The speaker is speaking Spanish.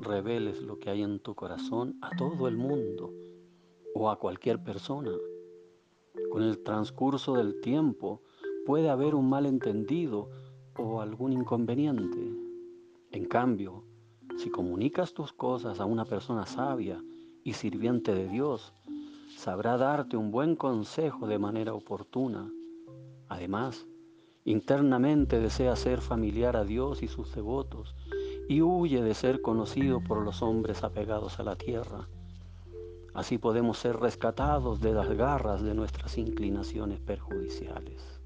reveles lo que hay en tu corazón a todo el mundo o a cualquier persona. Con el transcurso del tiempo puede haber un malentendido o algún inconveniente. En cambio, si comunicas tus cosas a una persona sabia y sirviente de Dios, sabrá darte un buen consejo de manera oportuna. Además, internamente desea ser familiar a Dios y sus devotos y huye de ser conocido por los hombres apegados a la tierra. Así podemos ser rescatados de las garras de nuestras inclinaciones perjudiciales.